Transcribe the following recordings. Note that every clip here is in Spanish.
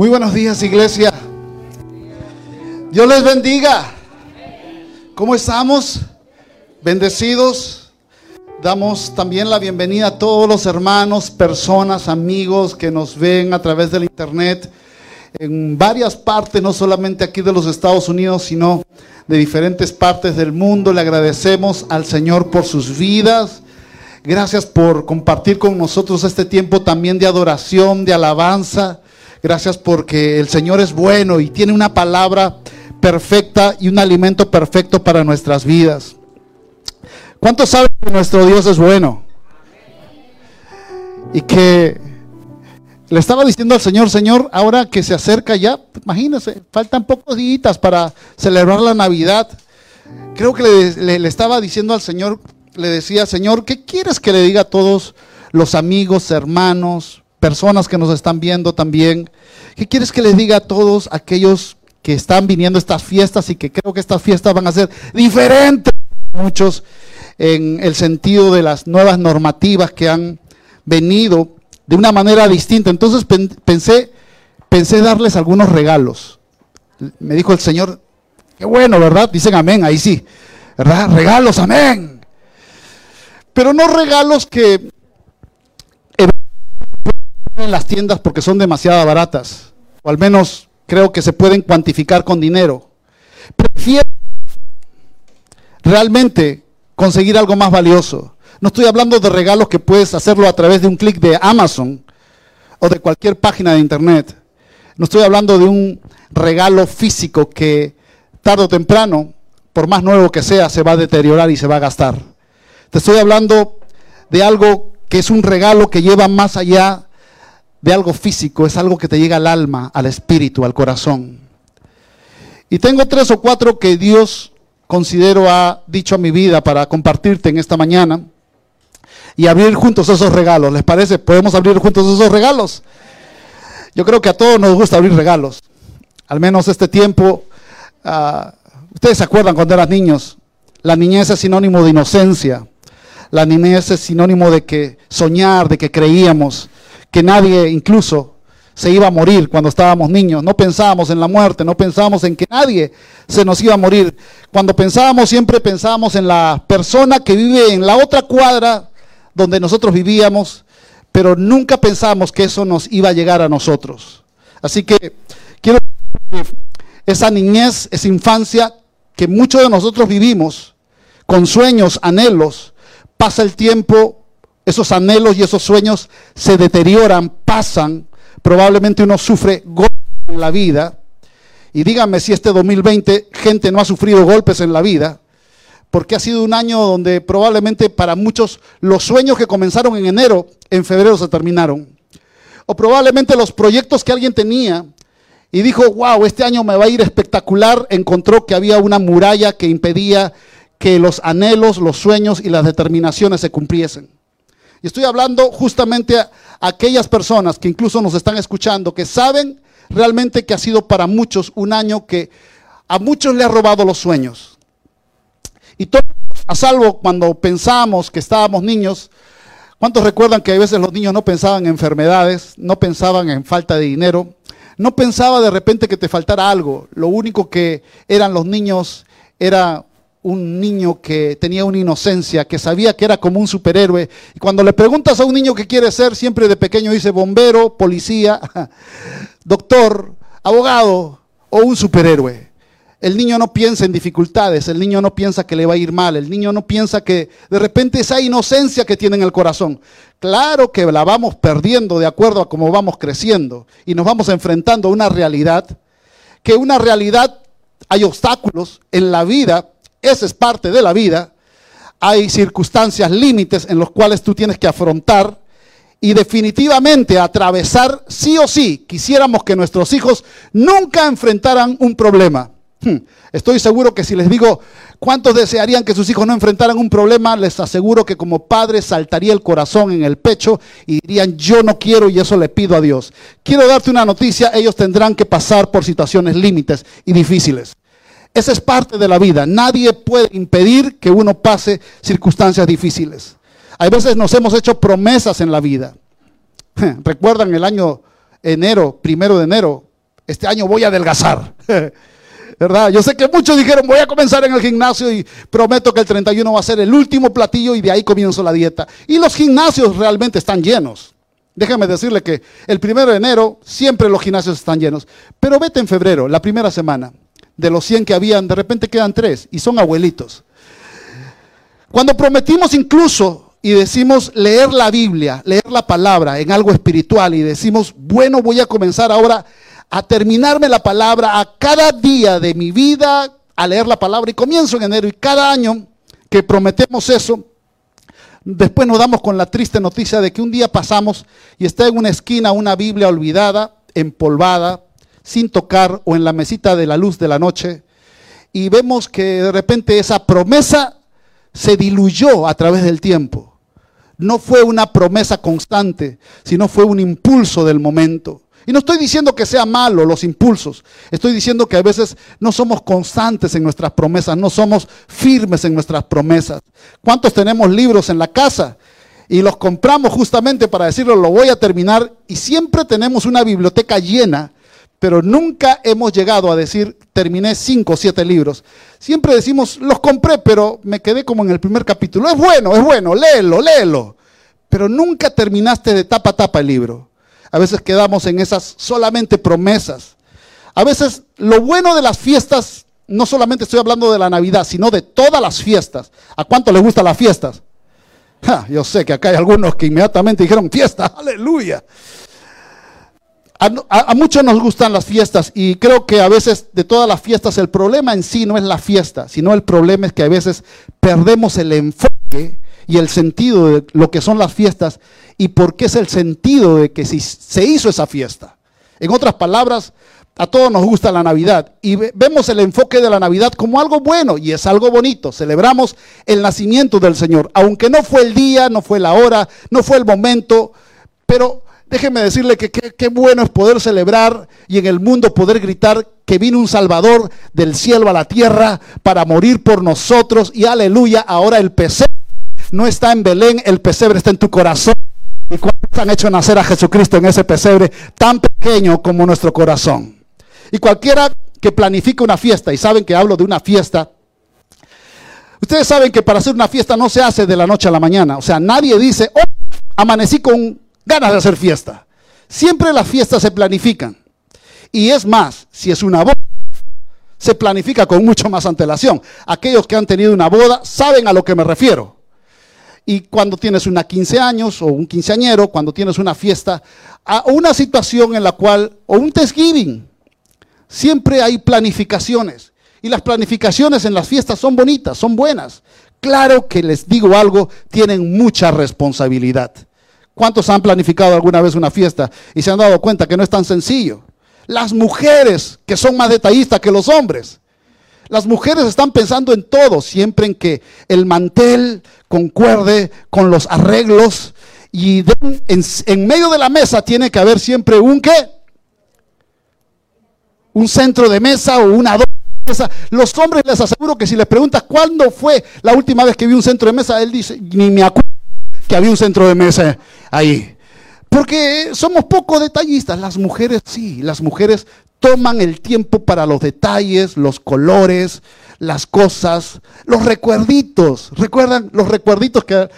Muy buenos días, iglesia. Dios les bendiga. ¿Cómo estamos? Bendecidos. Damos también la bienvenida a todos los hermanos, personas, amigos que nos ven a través del internet en varias partes, no solamente aquí de los Estados Unidos, sino de diferentes partes del mundo. Le agradecemos al Señor por sus vidas. Gracias por compartir con nosotros este tiempo también de adoración, de alabanza. Gracias porque el Señor es bueno y tiene una palabra perfecta y un alimento perfecto para nuestras vidas. ¿Cuántos saben que nuestro Dios es bueno? Y que le estaba diciendo al Señor, Señor, ahora que se acerca ya, imagínense, faltan pocos días para celebrar la Navidad. Creo que le, le, estaba diciendo al Señor, le decía, Señor, ¿qué quieres que le diga a todos los amigos, hermanos, personas que nos están viendo también. ¿Qué quieres que les diga a todos aquellos que están viniendo a estas fiestas y que creo que estas fiestas van a ser diferentes muchos en el sentido de las nuevas normativas que han venido de una manera distinta? Entonces pensé, pensé darles algunos regalos. Me dijo el Señor, qué bueno, ¿verdad? Dicen amén, ahí sí, ¿verdad? Regalos, amén. Pero no regalos que en las tiendas porque son demasiado baratas, o al menos creo que se pueden cuantificar con dinero. Prefiero realmente conseguir algo más valioso. No estoy hablando de regalos que puedes hacerlo a través de un clic de Amazon o de cualquier página de internet. No estoy hablando de un regalo físico que tarde o temprano, por más nuevo que sea, se va a deteriorar y se va a gastar. Te estoy hablando de algo que es un regalo que lleva más allá de algo físico, es algo que te llega al alma, al espíritu, al corazón. Y tengo tres o cuatro que Dios considero ha dicho a mi vida para compartirte en esta mañana y abrir juntos esos regalos. ¿Les parece? ¿Podemos abrir juntos esos regalos? Yo creo que a todos nos gusta abrir regalos. Al menos este tiempo, uh, ustedes se acuerdan cuando eran niños, la niñez es sinónimo de inocencia. La niñez es sinónimo de que soñar, de que creíamos que nadie incluso se iba a morir cuando estábamos niños. No pensábamos en la muerte, no pensábamos en que nadie se nos iba a morir. Cuando pensábamos, siempre pensábamos en la persona que vive en la otra cuadra donde nosotros vivíamos, pero nunca pensábamos que eso nos iba a llegar a nosotros. Así que quiero que esa niñez, esa infancia que muchos de nosotros vivimos, con sueños, anhelos, pasa el tiempo esos anhelos y esos sueños se deterioran, pasan, probablemente uno sufre golpes en la vida. Y díganme si este 2020 gente no ha sufrido golpes en la vida, porque ha sido un año donde probablemente para muchos los sueños que comenzaron en enero, en febrero se terminaron. O probablemente los proyectos que alguien tenía y dijo, wow, este año me va a ir espectacular, encontró que había una muralla que impedía que los anhelos, los sueños y las determinaciones se cumpliesen. Y estoy hablando justamente a aquellas personas que incluso nos están escuchando, que saben realmente que ha sido para muchos un año que a muchos le ha robado los sueños. Y todos, a salvo cuando pensamos que estábamos niños, ¿cuántos recuerdan que a veces los niños no pensaban en enfermedades, no pensaban en falta de dinero, no pensaba de repente que te faltara algo? Lo único que eran los niños era un niño que tenía una inocencia, que sabía que era como un superhéroe. Y cuando le preguntas a un niño qué quiere ser, siempre de pequeño dice bombero, policía, doctor, abogado o un superhéroe. El niño no piensa en dificultades, el niño no piensa que le va a ir mal, el niño no piensa que de repente esa inocencia que tiene en el corazón. Claro que la vamos perdiendo de acuerdo a cómo vamos creciendo y nos vamos enfrentando a una realidad, que una realidad hay obstáculos en la vida esa es parte de la vida. Hay circunstancias, límites en los cuales tú tienes que afrontar y definitivamente atravesar sí o sí. Quisiéramos que nuestros hijos nunca enfrentaran un problema. Hmm. Estoy seguro que si les digo cuántos desearían que sus hijos no enfrentaran un problema, les aseguro que como padre saltaría el corazón en el pecho y dirían yo no quiero y eso le pido a Dios. Quiero darte una noticia, ellos tendrán que pasar por situaciones límites y difíciles. Esa es parte de la vida. Nadie puede impedir que uno pase circunstancias difíciles. Hay veces nos hemos hecho promesas en la vida. Recuerdan el año enero, primero de enero, Este año voy a adelgazar. ¿Verdad? Yo sé que muchos dijeron, voy a comenzar en el gimnasio y prometo que el 31 va a ser el último platillo y de ahí comienzo la dieta. Y los gimnasios realmente están llenos. Déjame decirle que el primero de enero siempre los gimnasios están llenos. Pero vete en febrero, la primera semana. De los 100 que habían, de repente quedan tres y son abuelitos. Cuando prometimos incluso y decimos leer la Biblia, leer la palabra en algo espiritual y decimos, bueno, voy a comenzar ahora a terminarme la palabra a cada día de mi vida, a leer la palabra y comienzo en enero y cada año que prometemos eso, después nos damos con la triste noticia de que un día pasamos y está en una esquina una Biblia olvidada, empolvada, sin tocar o en la mesita de la luz de la noche y vemos que de repente esa promesa se diluyó a través del tiempo. No fue una promesa constante, sino fue un impulso del momento. Y no estoy diciendo que sea malo los impulsos, estoy diciendo que a veces no somos constantes en nuestras promesas, no somos firmes en nuestras promesas. ¿Cuántos tenemos libros en la casa? Y los compramos justamente para decirlo, lo voy a terminar, y siempre tenemos una biblioteca llena pero nunca hemos llegado a decir, terminé cinco o siete libros. Siempre decimos, los compré, pero me quedé como en el primer capítulo. Es bueno, es bueno, léelo, léelo. Pero nunca terminaste de tapa a tapa el libro. A veces quedamos en esas solamente promesas. A veces lo bueno de las fiestas, no solamente estoy hablando de la Navidad, sino de todas las fiestas. ¿A cuánto les gustan las fiestas? yo sé que acá hay algunos que inmediatamente dijeron fiesta, aleluya. A, muchos nos gustan las fiestas y creo que a veces de todas las fiestas el problema en sí no es la fiesta, sino el problema es que a veces perdemos el enfoque y el sentido de lo que son las fiestas y por qué es el sentido de que si se hizo esa fiesta. En otras palabras, a todos nos gusta la Navidad y vemos el enfoque de la Navidad como algo bueno y es algo bonito. Celebramos el nacimiento del Señor, aunque no fue el día, no fue la hora, no fue el momento, pero Déjeme decirle que qué bueno es poder celebrar y en el mundo poder gritar que vino un Salvador del cielo a la tierra para morir por nosotros y aleluya, ahora el pesebre no está en Belén, el pesebre está en tu corazón. ¿Y cuántos han hecho nacer a Jesucristo en ese pesebre tan pequeño como nuestro corazón? Y cualquiera que planifique una fiesta, y saben que hablo de una fiesta, ustedes saben que para hacer una fiesta no se hace de la noche a la mañana. O sea, nadie dice, oh, amanecí con ganas de hacer fiesta. Siempre las fiestas se planifican. Y es más, si es una boda, se planifica con mucho más antelación. Aquellos que han tenido una boda saben a lo que me refiero. Y cuando tienes una 15 años o un quinceañero, cuando tienes una fiesta, o una situación en la cual, o un Thanksgiving, siempre hay planificaciones. Y las planificaciones en las fiestas son bonitas, son buenas. Claro que les digo algo, tienen mucha responsabilidad. ¿Cuántos han planificado alguna vez una fiesta y se han dado cuenta que no es tan sencillo? Las mujeres, que son más detallistas que los hombres. Las mujeres están pensando en todo, siempre en que el mantel concuerde con los arreglos y en, medio de la mesa tiene que haber siempre un qué? Un centro de mesa o una mesa. Los hombres les aseguro que si les preguntas cuándo fue la última vez que vi un centro de mesa, él dice, ni me acuerdo que había un centro de mesa ahí. Porque somos poco detallistas. Las mujeres sí, las mujeres toman el tiempo para los detalles, los colores, las cosas, los recuerditos. ¿Recuerdan los recuerditos que...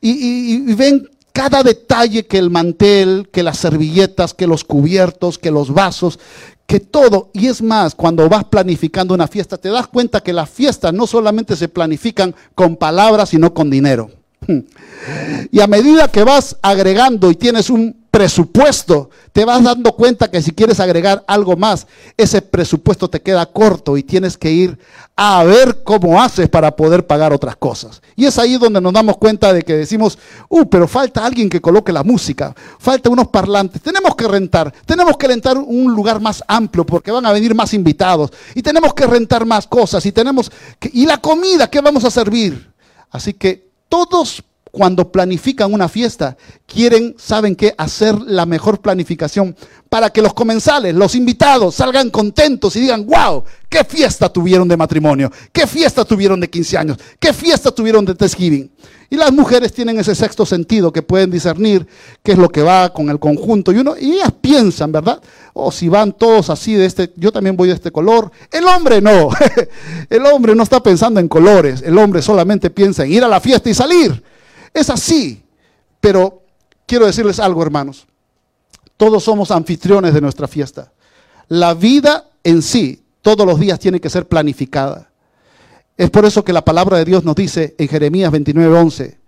Y, y, ven cada detalle que el mantel, que las servilletas, que los cubiertos, que los vasos, que todo. Y es más, cuando vas planificando una fiesta, te das cuenta que las fiestas no solamente se planifican con palabras, sino con dinero. Y a medida que vas agregando y tienes un presupuesto, te vas dando cuenta que si quieres agregar algo más, ese presupuesto te queda corto y tienes que ir a ver cómo haces para poder pagar otras cosas. Y es ahí donde nos damos cuenta de que decimos, uh, pero falta alguien que coloque la música, falta unos parlantes, tenemos que rentar, tenemos que rentar un lugar más amplio porque van a venir más invitados y tenemos que rentar más cosas y tenemos que, y la comida, ¿qué vamos a servir? Así que todos cuando planifican una fiesta, quieren, ¿saben qué? Hacer la mejor planificación para que los comensales, los invitados, salgan contentos y digan, wow, qué fiesta tuvieron de matrimonio, qué fiesta tuvieron de 15 años, qué fiesta tuvieron de Thanksgiving. Y las mujeres tienen ese sexto sentido que pueden discernir qué es lo que va con el conjunto. Y, uno, y ellas piensan, ¿verdad? O si van todos así de este, yo también voy de este color. El hombre no. el hombre no está pensando en colores. El hombre solamente piensa en ir a la fiesta y salir. Es así. Pero quiero decirles algo, hermanos. Todos somos anfitriones de nuestra fiesta. La vida en sí, todos los días tiene que ser planificada. Es por eso que la palabra de Dios nos dice en Jeremías 29:11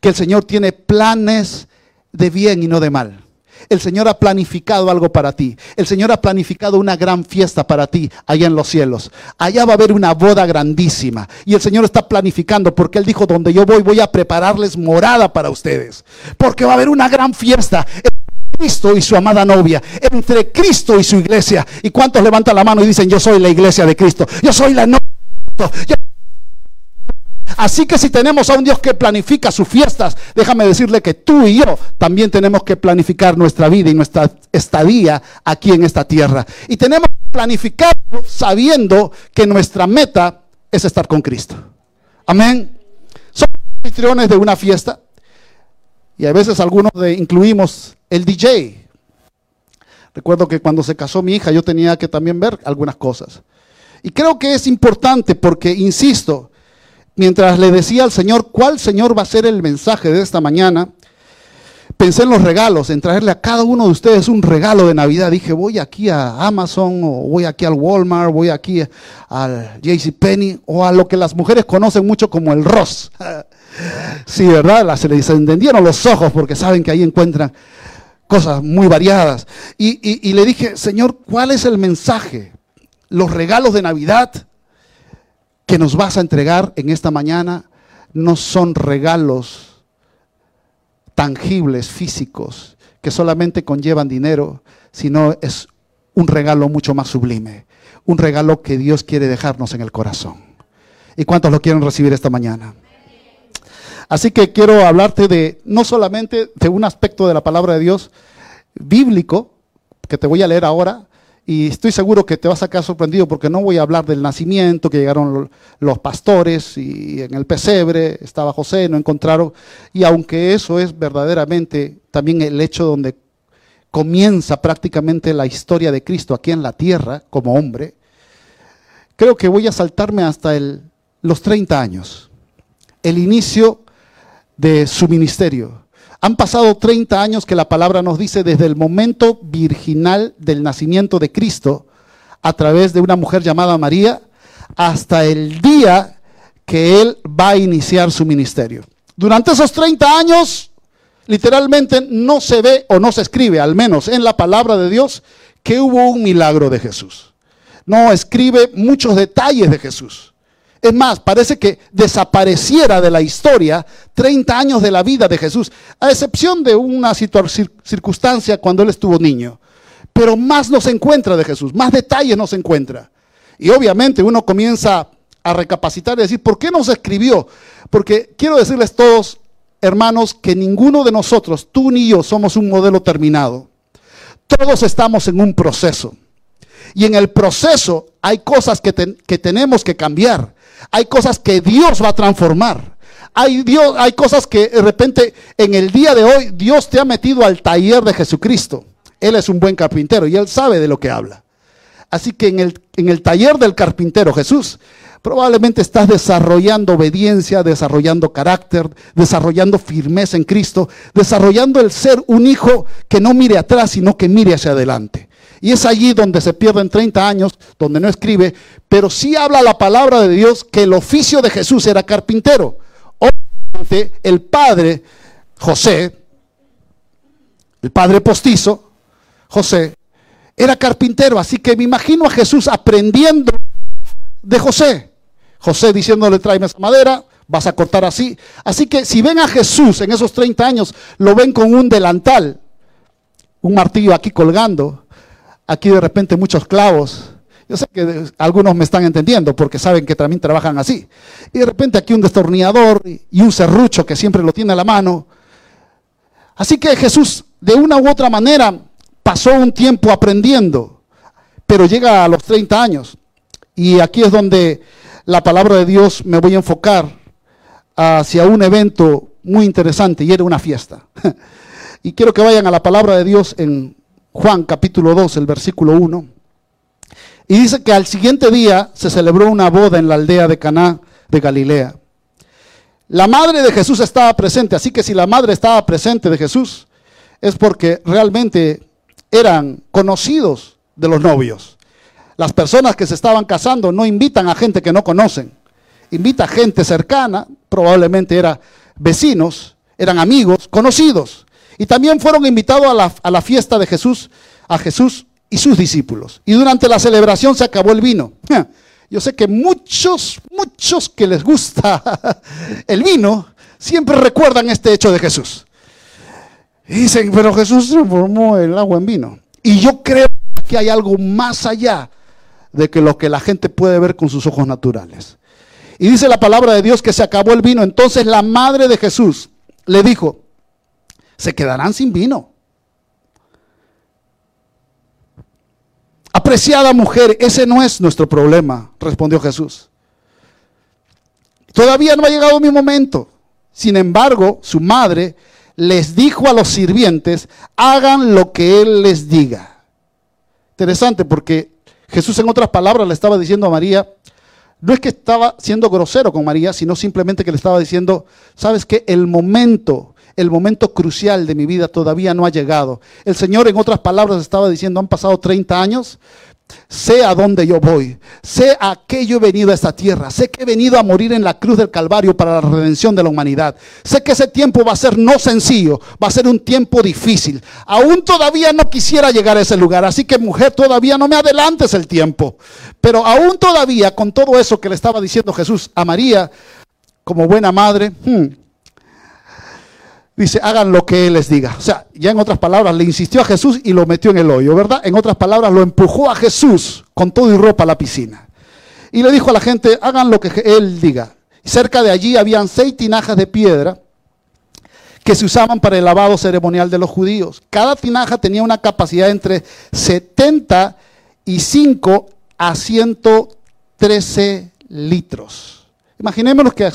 que el Señor tiene planes de bien y no de mal. El Señor ha planificado algo para ti. El Señor ha planificado una gran fiesta para ti allá en los cielos. Allá va a haber una boda grandísima. Y el Señor está planificando porque Él dijo, donde yo voy voy a prepararles morada para ustedes. Porque va a haber una gran fiesta. Entre Cristo y su amada novia, entre Cristo y su iglesia. ¿Y cuántos levantan la mano y dicen, yo soy la iglesia de Cristo? Yo soy la novia de Cristo. Así que si tenemos a un Dios que planifica sus fiestas, déjame decirle que tú y yo también tenemos que planificar nuestra vida y nuestra estadía aquí en esta tierra. Y tenemos que planificarlo sabiendo que nuestra meta es estar con Cristo. Amén. Somos anfitriones de una fiesta y a veces algunos de, incluimos el DJ. Recuerdo que cuando se casó mi hija yo tenía que también ver algunas cosas. Y creo que es importante porque, insisto, mientras le decía al Señor cuál Señor va a ser el mensaje de esta mañana, pensé en los regalos, en traerle a cada uno de ustedes un regalo de Navidad. Dije, voy aquí a Amazon, o voy aquí al Walmart, voy aquí al JCPenney, o a lo que las mujeres conocen mucho como el Ross. sí, ¿verdad? Se les entendieron los ojos porque saben que ahí encuentran cosas muy variadas. Y, y le dije, Señor, ¿cuál es el mensaje? Los regalos de Navidad que nos vas a entregar en esta mañana no son regalos tangibles, físicos, que solamente conllevan dinero, sino es un regalo mucho más sublime, un regalo que Dios quiere dejarnos en el corazón. ¿Y cuántos lo quieren recibir esta mañana? Así que quiero hablarte de no solamente de un aspecto de la palabra de Dios bíblico, que te voy a leer ahora, y estoy seguro que te vas a quedar sorprendido porque no voy a hablar del nacimiento, que llegaron los pastores y en el pesebre estaba José, no encontraron. Y aunque eso es verdaderamente también el hecho donde comienza prácticamente la historia de Cristo aquí en la tierra como hombre, creo que voy a saltarme hasta el, los 30 años, el inicio de su ministerio. Han pasado 30 años que la palabra nos dice desde el momento virginal del nacimiento de Cristo a través de una mujer llamada María hasta el día que Él va a iniciar su ministerio. Durante esos 30 años, literalmente no se ve o no se escribe, al menos en la palabra de Dios, que hubo un milagro de Jesús. No escribe muchos detalles de Jesús. Es más, parece que desapareciera de la historia 30 años de la vida de Jesús, a excepción de una circunstancia cuando él estuvo niño. Pero más nos encuentra de Jesús, más detalles nos encuentra. Y obviamente uno comienza a recapacitar y decir, ¿por qué no se escribió? Porque quiero decirles todos, hermanos, que ninguno de nosotros, tú ni yo, somos un modelo terminado. Todos estamos en un proceso. Y en el proceso hay cosas que, que tenemos que cambiar. Hay cosas que Dios va a transformar. Hay, Dios, hay cosas que de repente en el día de hoy Dios te ha metido al taller de Jesucristo. Él es un buen carpintero y él sabe de lo que habla. Así que en el, en el taller del carpintero Jesús, probablemente estás desarrollando obediencia, desarrollando carácter, desarrollando firmeza en Cristo, desarrollando el ser un hijo que no mire atrás, sino que mire hacia adelante. Y es allí donde se pierden 30 años, donde no escribe, pero sí habla la palabra de Dios que el oficio de Jesús era carpintero. Obviamente el padre José, el padre postizo, José, era carpintero, así que me imagino a Jesús aprendiendo de José. José diciéndole, tráeme esa madera, vas a cortar así. Así que si ven a Jesús en esos 30 años, lo ven con un delantal, un martillo aquí colgando, aquí de repente muchos clavos Yo sé que algunos me están entendiendo porque saben que también trabajan así. Y de repente aquí un destornillador y un serrucho que siempre lo tiene a la mano. Así que Jesús, de una u otra manera, pasó un tiempo aprendiendo, pero llega a los 30 años. Y aquí es donde la palabra de Dios me voy a enfocar hacia un evento muy interesante y era una fiesta. y quiero que vayan a la palabra de Dios en Juan capítulo 2, el versículo 1. Y dice que al siguiente día se celebró una boda en la aldea de Caná de Galilea. La madre de Jesús estaba presente, así que si la madre estaba presente de Jesús, es porque realmente eran conocidos de los novios. Las personas que se estaban casando no invitan a gente que no conocen, invita a gente cercana, probablemente eran vecinos, eran amigos, conocidos. Y también fueron invitados a la, a la fiesta de Jesús, a Jesús y sus discípulos. Y durante la celebración se acabó el vino. Yo sé que muchos, muchos que les gusta el vino, siempre recuerdan este hecho de Jesús. Y dicen, pero Jesús transformó el agua en vino. Y yo creo que hay algo más allá de que lo que la gente puede ver con sus ojos naturales. Y dice la palabra de Dios que se acabó el vino. Entonces la madre de Jesús le dijo, se quedarán sin vino. Apreciada mujer, ese no es nuestro problema, respondió Jesús. Todavía no ha llegado mi momento. Sin embargo, su madre les dijo a los sirvientes, hagan lo que Él les diga. Interesante porque Jesús en otras palabras le estaba diciendo a María, no es que estaba siendo grosero con María, sino simplemente que le estaba diciendo, sabes que el momento, el momento crucial de mi vida todavía no ha llegado. El Señor en otras palabras estaba diciendo, han pasado 30 años, Sé a dónde yo voy. Sé a qué yo he venido a esta tierra. Sé que he venido a morir en la cruz del Calvario para la redención de la humanidad. Sé que ese tiempo va a ser no sencillo, va a ser un tiempo difícil. Aún todavía no quisiera llegar a ese lugar. Así que mujer, todavía no me adelantes el tiempo. Pero aún todavía, con todo eso que le estaba diciendo Jesús a María, como buena madre, hmm, dice, hagan lo que Él les diga. O sea, ya en otras palabras, le insistió a Jesús y lo metió en el hoyo, ¿verdad? En otras palabras, lo empujó a Jesús con todo y ropa a la piscina. Y le dijo a la gente, hagan lo que Él diga. cerca de allí habían seis tinajas de piedra que se usaban para el lavado ceremonial de los judíos. Cada tinaja tenía una capacidad entre 75 a 113 litros. Imaginémonos que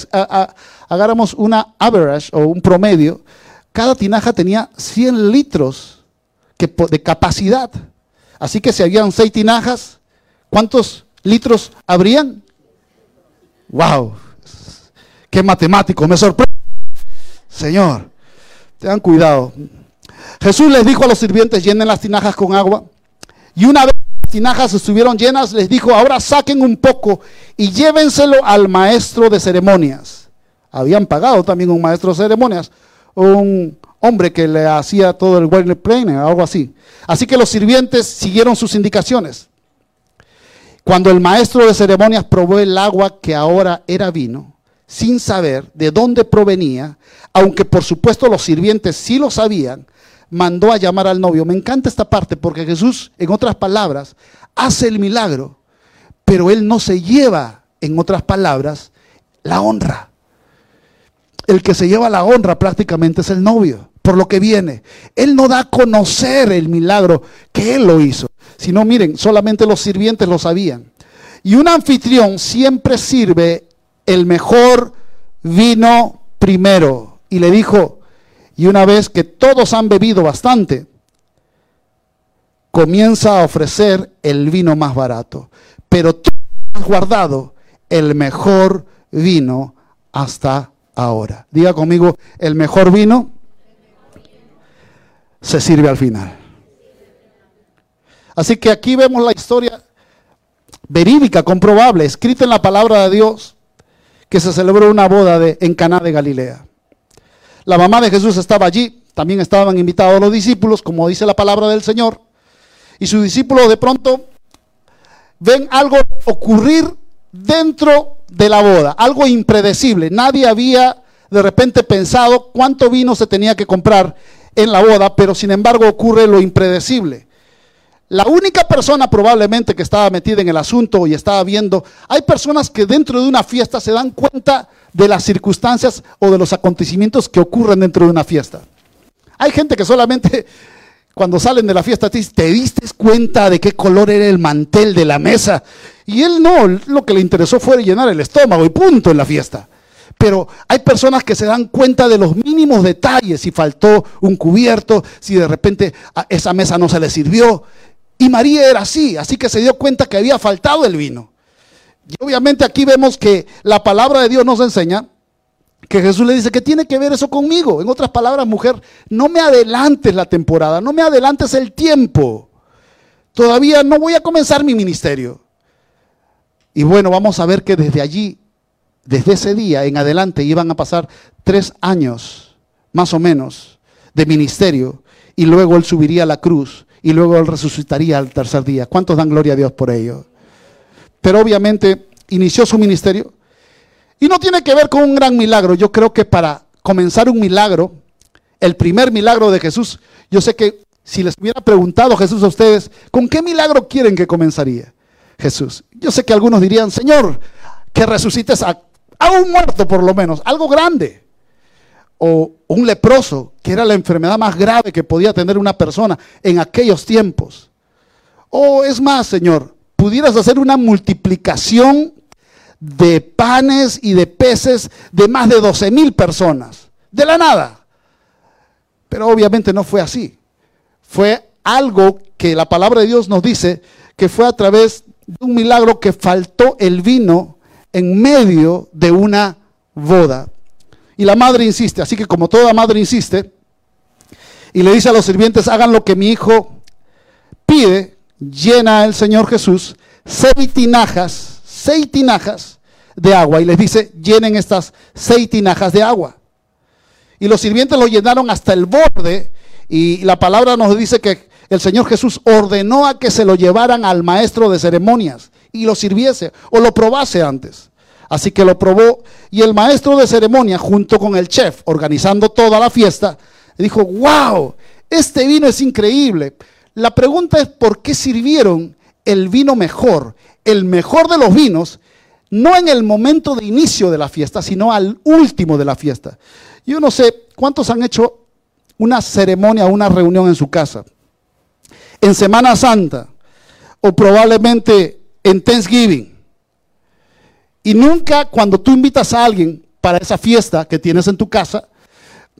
hagáramos una average o un promedio, cada tinaja tenía 100 litros de capacidad. Así que si habían seis tinajas, ¿cuántos litros habrían? ¡Wow! ¡Qué matemático! Me sorprende. Señor, tengan cuidado. Jesús les dijo a los sirvientes, llenen las tinajas con agua. Y una vez las tinajas estuvieron llenas, les dijo, ahora saquen un poco y llévenselo al maestro de ceremonias habían pagado también un maestro de ceremonias, un hombre que le hacía todo el wedding planning, algo así. Así que los sirvientes siguieron sus indicaciones. Cuando el maestro de ceremonias probó el agua que ahora era vino, sin saber de dónde provenía, aunque por supuesto los sirvientes sí lo sabían, mandó a llamar al novio. Me encanta esta parte porque Jesús, en otras palabras, hace el milagro, pero él no se lleva, en otras palabras, la honra el que se lleva la honra prácticamente es el novio, por lo que viene. Él no da a conocer el milagro que él lo hizo, sino miren, solamente los sirvientes lo sabían. Y un anfitrión siempre sirve el mejor vino primero. Y le dijo, y una vez que todos han bebido bastante, comienza a ofrecer el vino más barato. Pero tú has guardado el mejor vino hasta ahora. Diga conmigo, el mejor vino se sirve al final. Así que aquí vemos la historia verídica, comprobable, escrita en la palabra de Dios, que se celebró una boda en Caná de Galilea. La mamá de Jesús estaba allí, también estaban invitados los discípulos, como dice la palabra del Señor, y sus discípulos de pronto ven algo ocurrir dentro de la boda, algo impredecible. Nadie había de repente pensado cuánto vino se tenía que comprar en la boda, pero sin embargo ocurre lo impredecible. la única persona probablemente que estaba metida en el asunto y estaba viendo, hay personas que dentro de una fiesta se dan cuenta de las circunstancias o de los acontecimientos que ocurren dentro de una fiesta. Hay gente que solamente cuando salen de la fiesta te dice, ¿te diste cuenta de qué color era el mantel de la mesa? Y él no, lo que le interesó fue llenar el estómago y punto en la fiesta. Pero hay personas que se dan cuenta de los mínimos detalles, si faltó un cubierto, si de repente a esa mesa no se le sirvió. Y María era así, así que se dio cuenta que había faltado el vino. Y obviamente aquí vemos que la palabra de Dios nos enseña que Jesús le dice que tiene que ver eso conmigo. En otras palabras, mujer, no me adelantes la temporada, no me adelantes el tiempo. Todavía no voy a comenzar mi ministerio. Y bueno, vamos a ver que desde allí, desde ese día en adelante, iban a pasar tres años, más o menos, de ministerio. Y luego él subiría a la cruz y luego él resucitaría al tercer día. ¿Cuántos dan gloria a Dios por ello? Pero obviamente inició su ministerio y no tiene que ver con un gran milagro. Yo creo que para comenzar un milagro, el primer milagro de Jesús, yo sé que si les hubiera preguntado Jesús a ustedes, ¿con qué milagro quieren que comenzaría Jesús? Yo sé que algunos dirían, Señor, que resucites a, a un muerto por lo menos, algo grande o un leproso, que era la enfermedad más grave que podía tener una persona en aquellos tiempos. O es más, Señor, pudieras hacer una multiplicación de panes y de peces de más de 12 mil personas, de la nada. Pero obviamente no fue así. Fue algo que la palabra de Dios nos dice que fue a través de un milagro que faltó el vino en medio de una boda. Y la madre insiste, así que como toda madre insiste, y le dice a los sirvientes, hagan lo que mi hijo pide, llena el Señor Jesús seis tinajas, seis tinajas de agua, y les dice, llenen estas seis tinajas de agua. Y los sirvientes lo llenaron hasta el borde, y la palabra nos dice que el Señor Jesús ordenó a que se lo llevaran al maestro de ceremonias y lo sirviese o lo probase antes. Así que lo probó y el maestro de ceremonia junto con el chef organizando toda la fiesta dijo, wow, este vino es increíble. La pregunta es por qué sirvieron el vino mejor, el mejor de los vinos, no en el momento de inicio de la fiesta, sino al último de la fiesta. Yo no sé cuántos han hecho una ceremonia, una reunión en su casa, en Semana Santa o probablemente en Thanksgiving y nunca cuando tú invitas a alguien para esa fiesta que tienes en tu casa,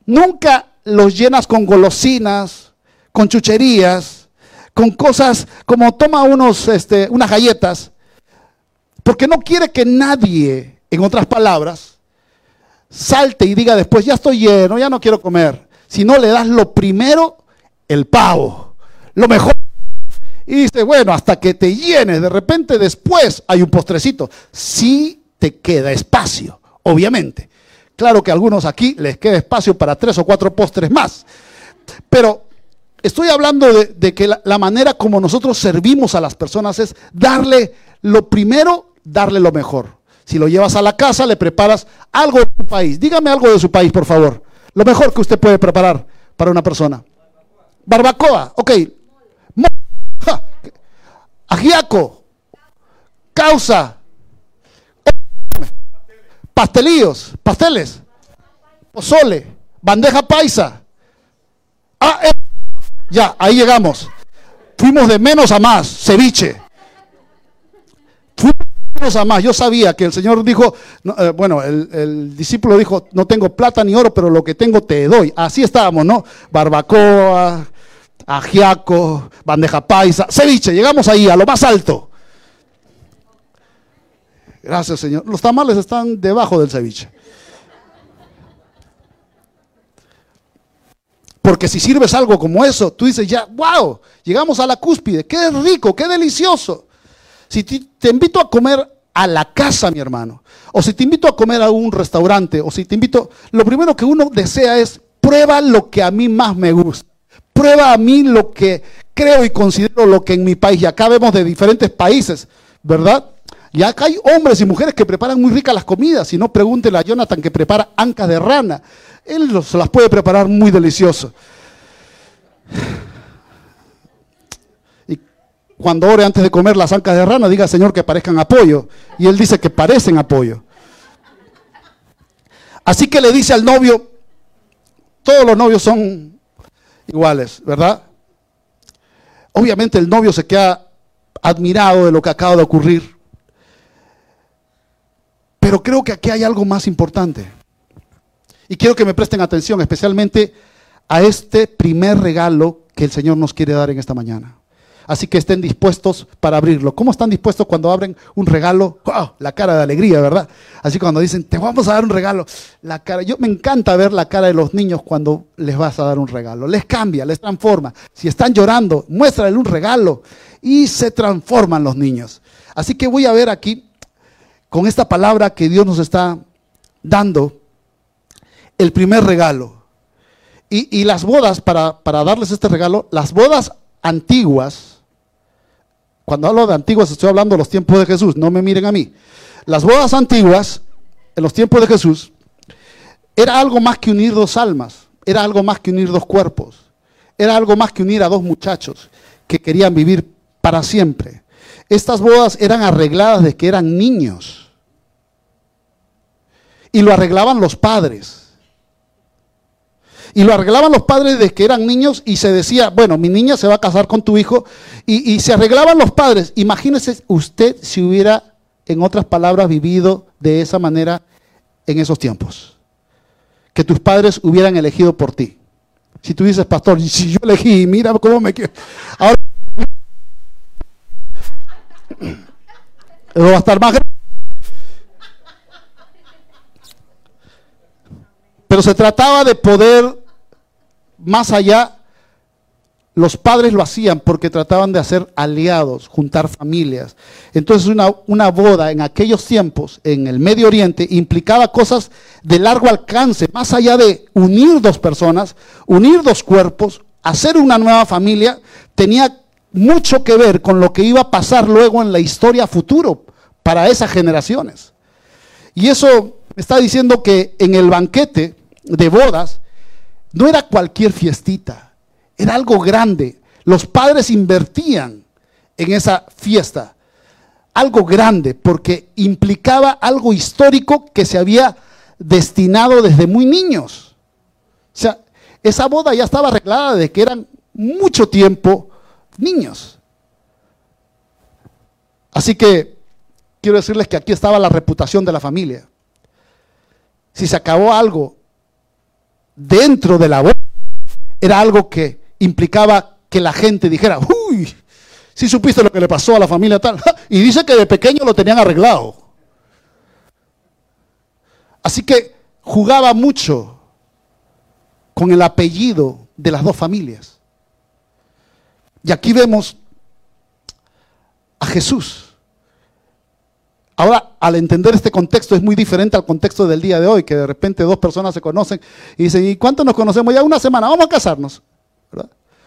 nunca los llenas con golosinas, con chucherías, con cosas como toma unos, este, unas galletas, porque no quiere que nadie, en otras palabras, salte y diga después, ya estoy lleno, ya no quiero comer. Si no le das lo primero, el pavo, lo mejor. Y dice, bueno, hasta que te llenes, de repente después hay un postrecito. Sí te queda espacio, obviamente. Claro que a algunos aquí les queda espacio para tres o cuatro postres más. Pero estoy hablando de, que la, la, manera como nosotros servimos a las personas es darle lo primero, darle lo mejor. Si lo llevas a la casa, le preparas algo de su país. Dígame algo de su país, por favor. Lo mejor que usted puede preparar para una persona. Barbacoa, ok. Ajiaco, causa, pastelillos, pasteles, pozole, bandeja paisa. Ah, ya, ahí llegamos. Fuimos de menos a más, ceviche. Fuimos de menos a más. Yo sabía que el Señor dijo, eh, bueno, el, el, discípulo dijo, no tengo plata ni oro, pero lo que tengo te doy. Así estábamos, ¿no? Barbacoa, ajiaco, bandeja paisa, ceviche, llegamos ahí, a lo más alto. Gracias, Señor. Los tamales están debajo del ceviche. Porque si sirves algo como eso, tú dices ya, wow, llegamos a la cúspide, qué rico, qué delicioso. Si te invito a comer a la casa, mi hermano, o si te invito a comer a un restaurante, o si te invito, lo primero que uno desea es prueba lo que a mí más me gusta prueba a mí lo que creo y considero lo que en mi país, y acá vemos de diferentes países, ¿verdad? Y acá hay hombres y mujeres que preparan muy ricas las comidas, si no pregúntele a Jonathan que prepara ancas de rana, él se las puede preparar muy delicioso. Y cuando ore antes de comer las ancas de rana, diga Señor que parezcan apoyo. Y él dice que parecen apoyo. Así que le dice al novio, todos los novios son iguales, ¿verdad? Obviamente el novio se queda admirado de lo que acaba de ocurrir. Pero creo que aquí hay algo más importante. Y quiero que me presten atención, especialmente a este primer regalo que el Señor nos quiere dar en esta mañana. Así que estén dispuestos para abrirlo. ¿Cómo están dispuestos cuando abren un regalo? La cara de alegría, ¿verdad? Así cuando dicen, te vamos a dar un regalo. La cara, yo me encanta ver la cara de los niños cuando les vas a dar un regalo. Les cambia, les transforma. Si están llorando, muéstrale un regalo y se transforman los niños. Así que voy a ver aquí con esta palabra que Dios nos está dando el primer regalo. Y, las bodas, para, para darles este regalo, las bodas antiguas, cuando hablo de antiguas, estoy hablando de los tiempos de Jesús, no me miren a mí. Las bodas antiguas, en los tiempos de Jesús, era algo más que unir dos almas, era algo más que unir dos cuerpos, era algo más que unir a dos muchachos que querían vivir para siempre. Estas bodas eran arregladas de que eran niños. Y lo arreglaban los padres. Y lo arreglaban los padres de que eran niños y se decía, bueno, mi niña se va a casar con tu hijo. Y, se arreglaban los padres. Imagínese usted si hubiera, en otras palabras, vivido de esa manera en esos tiempos. Que tus padres hubieran elegido por ti. Si tú dices, pastor, si yo elegí, mira cómo me quiero. Ahora, va a estar más Pero se trataba de poder, más allá, los padres lo hacían porque trataban de hacer aliados, juntar familias. Entonces una, boda en aquellos tiempos, en el Medio Oriente, implicaba cosas de largo alcance, más allá de unir dos personas, unir dos cuerpos, hacer una nueva familia, tenía mucho que ver con lo que iba a pasar luego en la historia futuro para esas generaciones. Y eso está diciendo que en el banquete de bodas no era cualquier fiestita, era algo grande. Los padres invertían en esa fiesta, algo grande, porque implicaba algo histórico que se había destinado desde muy niños. O sea, esa boda ya estaba arreglada de que eran mucho tiempo niños. Así que quiero decirles que aquí estaba la reputación de la familia. Si se acabó algo dentro de la boda, era algo que implicaba que la gente dijera, uy, si supiste lo que le pasó a la familia tal. Y dice que de pequeño lo tenían arreglado. Así que jugaba mucho con el apellido de las dos familias. Y aquí vemos a Jesús. Ahora, al entender este contexto, es muy diferente al contexto del día de hoy, que de repente dos personas se conocen y dicen, ¿y cuánto nos conocemos? Ya una semana, vamos a casarnos.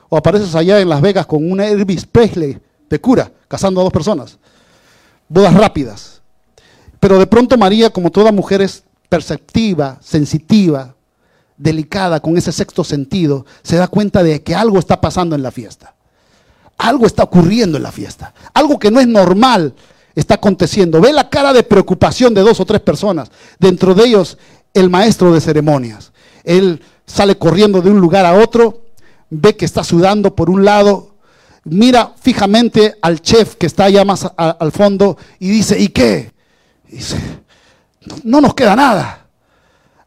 O apareces allá en Las Vegas con una Elvis Presley de cura, casando a dos personas. Bodas rápidas. Pero de pronto María, como toda mujer, es perceptiva, sensitiva, delicada, con ese sexto sentido, se da cuenta de que algo está pasando en la fiesta algo está ocurriendo en la fiesta. Algo que no es normal está aconteciendo. Ve la cara de preocupación de dos o tres personas. Dentro de ellos, el maestro de ceremonias. Él sale corriendo de un lugar a otro, ve que está sudando por un lado, mira fijamente al chef que está allá más al fondo y dice, ¿y qué? dice, no nos queda nada.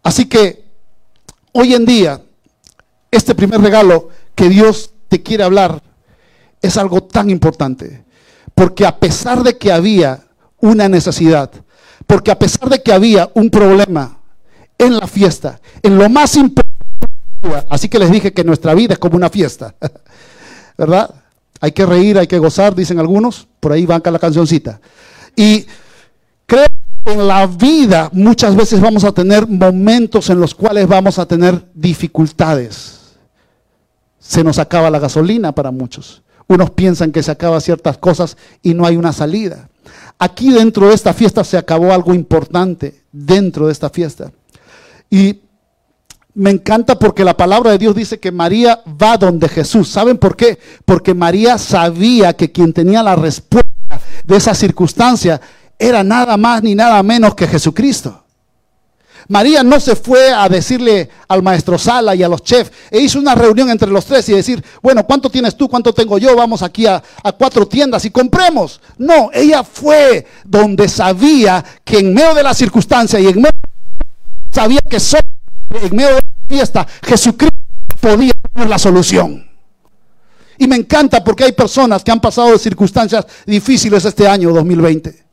Así que hoy en día, este primer regalo que Dios te quiere hablar es algo tan importante. Porque a pesar de que había una necesidad, porque a pesar de que había un problema en la fiesta, en lo más importante, así que les dije que nuestra vida es como una fiesta, ¿verdad? Hay que reír, hay que gozar, dicen algunos, por ahí banca la cancioncita. Y creo que en la vida muchas veces vamos a tener momentos en los cuales vamos a tener dificultades. Se nos acaba la gasolina para muchos. Unos piensan que se acaban ciertas cosas y no hay una salida. Aquí dentro de esta fiesta se acabó algo importante, dentro de esta fiesta. Y Me encanta porque la palabra de Dios dice que María va donde Jesús. ¿Saben por qué? Porque María sabía que quien tenía la respuesta de esa circunstancia era nada más ni nada menos que Jesucristo. María no se fue a decirle al maestro Sala y a los chefs, e hizo una reunión entre los tres y decir, bueno, ¿cuánto tienes tú? ¿Cuánto tengo yo? Vamos aquí a, cuatro tiendas y compremos. No, ella fue donde sabía que en medio de la circunstancia y en medio sabía que solo en medio de la fiesta Jesucristo podía tener la solución. Y me encanta porque hay personas que han pasado de circunstancias difíciles este año 2020.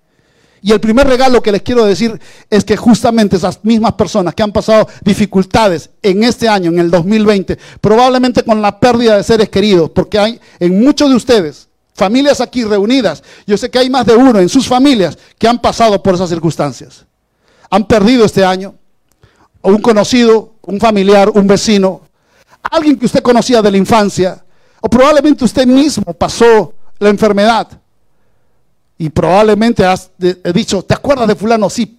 Y el primer regalo que les quiero decir es que justamente esas mismas personas que han pasado dificultades en este año, en el 2020, probablemente con la pérdida de seres queridos, porque hay en muchos de ustedes, familias aquí reunidas, yo sé que hay más de uno en sus familias que han pasado por esas circunstancias. Han perdido este año, o un conocido, un familiar, un vecino, alguien que usted conocía de la infancia, o probablemente usted mismo pasó la enfermedad. Y probablemente has dicho, ¿te acuerdas de fulano? Sí,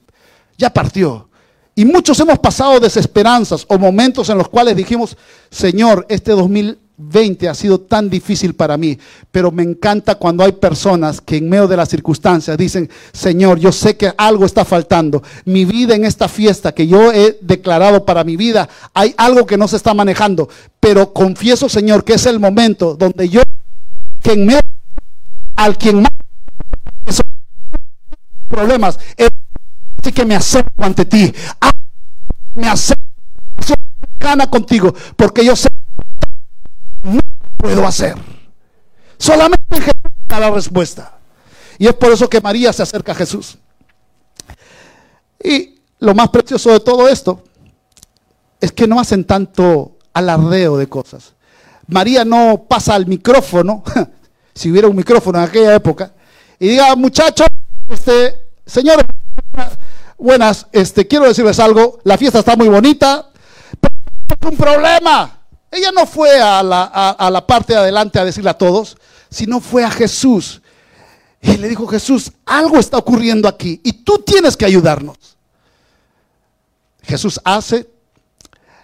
ya partió. Y muchos hemos pasado desesperanzas o momentos en los cuales dijimos, Señor, este 2020 ha sido tan difícil para mí, pero me encanta cuando hay personas que en medio de las circunstancias dicen, Señor, yo sé que algo está faltando. Mi vida en esta fiesta que yo he declarado para mi vida, hay algo que no se está manejando, pero confieso, Señor, que es el momento donde yo, que en medio al quien más problemas. Así que me acerco ante ti. Me acerco gana contigo. Porque yo sé que no puedo hacer. Solamente Jesús la respuesta. Y es por eso que María se acerca a Jesús. Y lo más precioso de todo esto es que no hacen tanto alardeo de cosas. María no pasa al micrófono, si hubiera un micrófono en aquella época, y diga, muchachos, este, señores, buenas, este, quiero decirles algo, la fiesta está muy bonita, pero un problema. Ella no fue a la, a la parte de adelante a decirle a todos, sino fue a Jesús. Y le dijo, Jesús, algo está ocurriendo aquí y tú tienes que ayudarnos. Jesús hace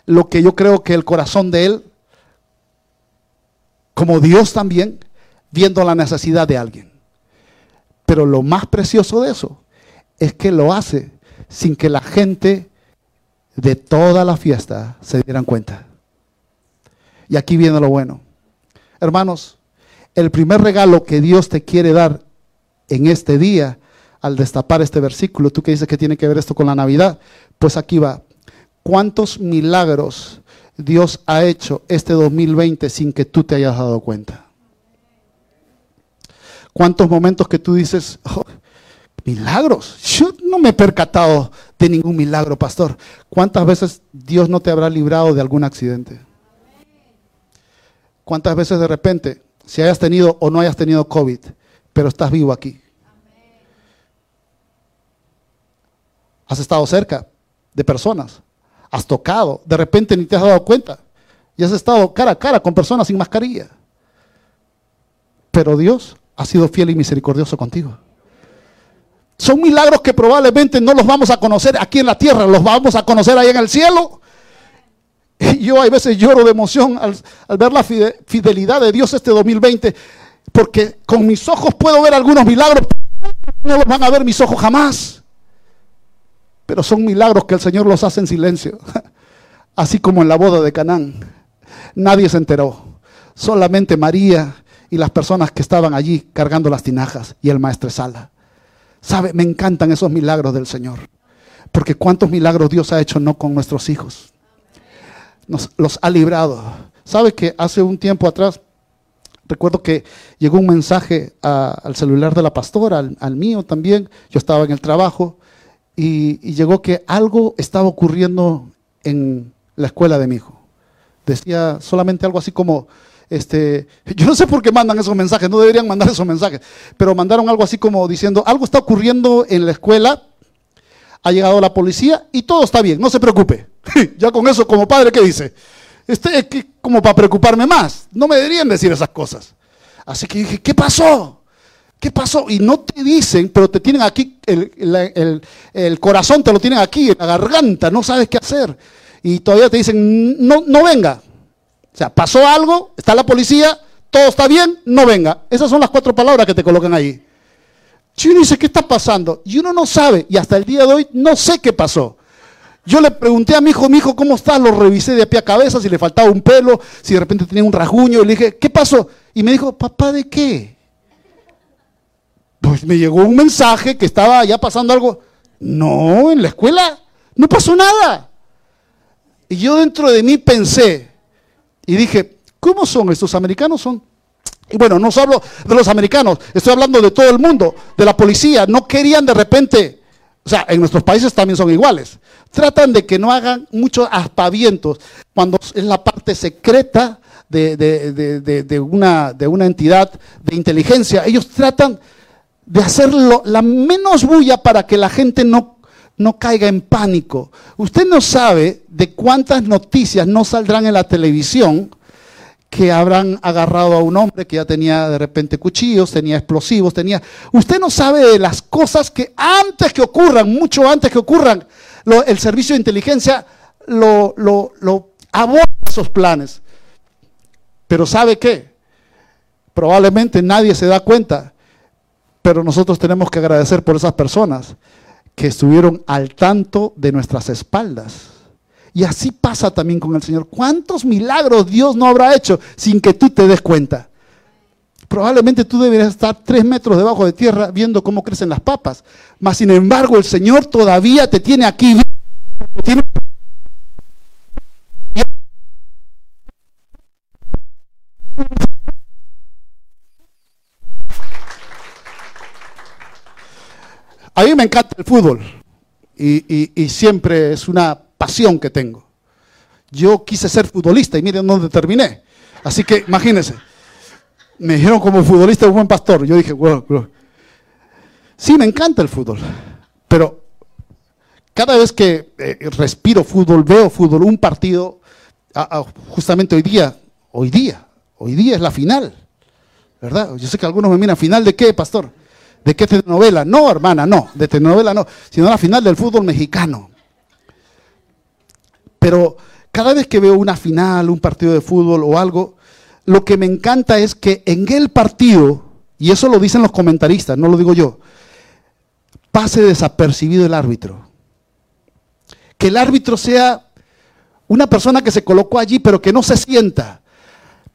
lo que yo creo que el corazón de él, como Dios también, viendo la necesidad de alguien. Pero lo más precioso de eso es que lo hace sin que la gente de toda la fiesta se dieran cuenta. Y aquí viene lo bueno. Hermanos, el primer regalo que Dios te quiere dar en este día, al destapar este versículo, tú que dices que tiene que ver esto con la Navidad, pues aquí va. ¿Cuántos milagros Dios ha hecho este 2020 sin que tú te hayas dado cuenta? ¿Cuántos momentos que tú dices, oh, milagros? Yo no me he percatado de ningún milagro, pastor. ¿Cuántas veces Dios no te habrá librado de algún accidente? ¿Cuántas veces de repente, si hayas tenido o no hayas tenido COVID, pero estás vivo aquí? Has estado cerca de personas, has tocado, de repente ni te has dado cuenta y has estado cara a cara con personas sin mascarilla. Pero Dios ha sido fiel y misericordioso contigo. Son milagros que probablemente no los vamos a conocer aquí en la tierra, los vamos a conocer ahí en el cielo. Y yo a veces lloro de emoción al, ver la fidelidad de Dios este 2020, porque con mis ojos puedo ver algunos milagros, no los van a ver mis ojos jamás. Pero son milagros que el Señor los hace en silencio, así como en la boda de Canaán. Nadie se enteró, solamente María y las personas que estaban allí cargando las tinajas y el maestro Sala. ¿Sabe? Me encantan esos milagros del Señor. Porque cuántos milagros Dios ha hecho no con nuestros hijos. Nos los ha librado. ¿Sabe que hace un tiempo atrás, recuerdo que llegó un mensaje al celular de la pastora, al, mío también. Yo estaba en el trabajo y, y llegó que algo estaba ocurriendo en la escuela de mi hijo. Decía solamente algo así como, este, yo no sé por qué mandan esos mensajes, no deberían mandar esos mensajes, pero mandaron algo así como diciendo, algo está ocurriendo en la escuela, ha llegado la policía y todo está bien, no se preocupe. ya con eso como padre, ¿qué dice? Este, como para preocuparme más, no me deberían decir esas cosas. Así que dije, ¿qué pasó? ¿Qué pasó? Y no te dicen, pero te tienen aquí, el, el corazón te lo tienen aquí, en la garganta, no sabes qué hacer. y todavía te dicen, no, no venga. O sea, pasó algo, está la policía, todo está bien, no venga. Esas son las cuatro palabras que te colocan ahí. Si uno dice, ¿qué está pasando? Y uno no sabe, y hasta el día de hoy no sé qué pasó. Yo le pregunté a mi hijo, mi hijo, ¿cómo estás? Lo revisé de pie a cabeza, si le faltaba un pelo, si de repente tenía un rasguño. Le dije, ¿qué pasó? Y me dijo, papá, ¿de qué? Pues me llegó un mensaje que estaba ya pasando algo. No, en la escuela no pasó nada. Y yo dentro de mí pensé y dije, ¿cómo son estos americanos? Son y bueno, no hablo de los americanos, estoy hablando de todo el mundo, de la policía. No querían de repente, o sea, en nuestros países también son iguales. Tratan de que no hagan muchos aspavientos cuando es la parte secreta de, una, de una entidad de inteligencia. Ellos tratan de hacerlo la menos bulla para que la gente no, no caiga en pánico. Usted no sabe de cuántas noticias no saldrán en la televisión que habrán agarrado a un hombre que ya tenía de repente cuchillos, tenía explosivos, tenía... Usted no sabe de las cosas que antes que ocurran, mucho antes que ocurran, el servicio de inteligencia lo, lo, lo aborda esos planes. Pero ¿sabe qué? Probablemente nadie se da cuenta, pero nosotros tenemos que agradecer por esas personas que estuvieron al tanto de nuestras espaldas y así pasa también con el Señor. ¿Cuántos milagros Dios no habrá hecho sin que tú te des cuenta? Probablemente tú deberías estar tres metros debajo de tierra viendo cómo crecen las papas. Mas sin embargo el Señor todavía te tiene aquí. A mí me encanta el fútbol y, siempre es una pasión que tengo. Yo quise ser futbolista y miren dónde terminé. Así que imagínense, me dijeron como futbolista un buen pastor. Yo dije, bueno, sí, me encanta el fútbol, pero cada vez que eh, respiro fútbol, veo fútbol, un partido, justamente hoy día, hoy día, hoy día es la final, ¿verdad? Yo sé que algunos me miran, ¿final de qué, pastor? ¿De qué telenovela? No, hermana, no, de telenovela no, sino la final del fútbol mexicano. Pero cada vez que veo una final, un partido de fútbol o algo, lo que me encanta es que en el partido, y eso lo dicen los comentaristas, no lo digo yo, pase desapercibido el árbitro. Que el árbitro sea una persona que se colocó allí, pero que no se sienta.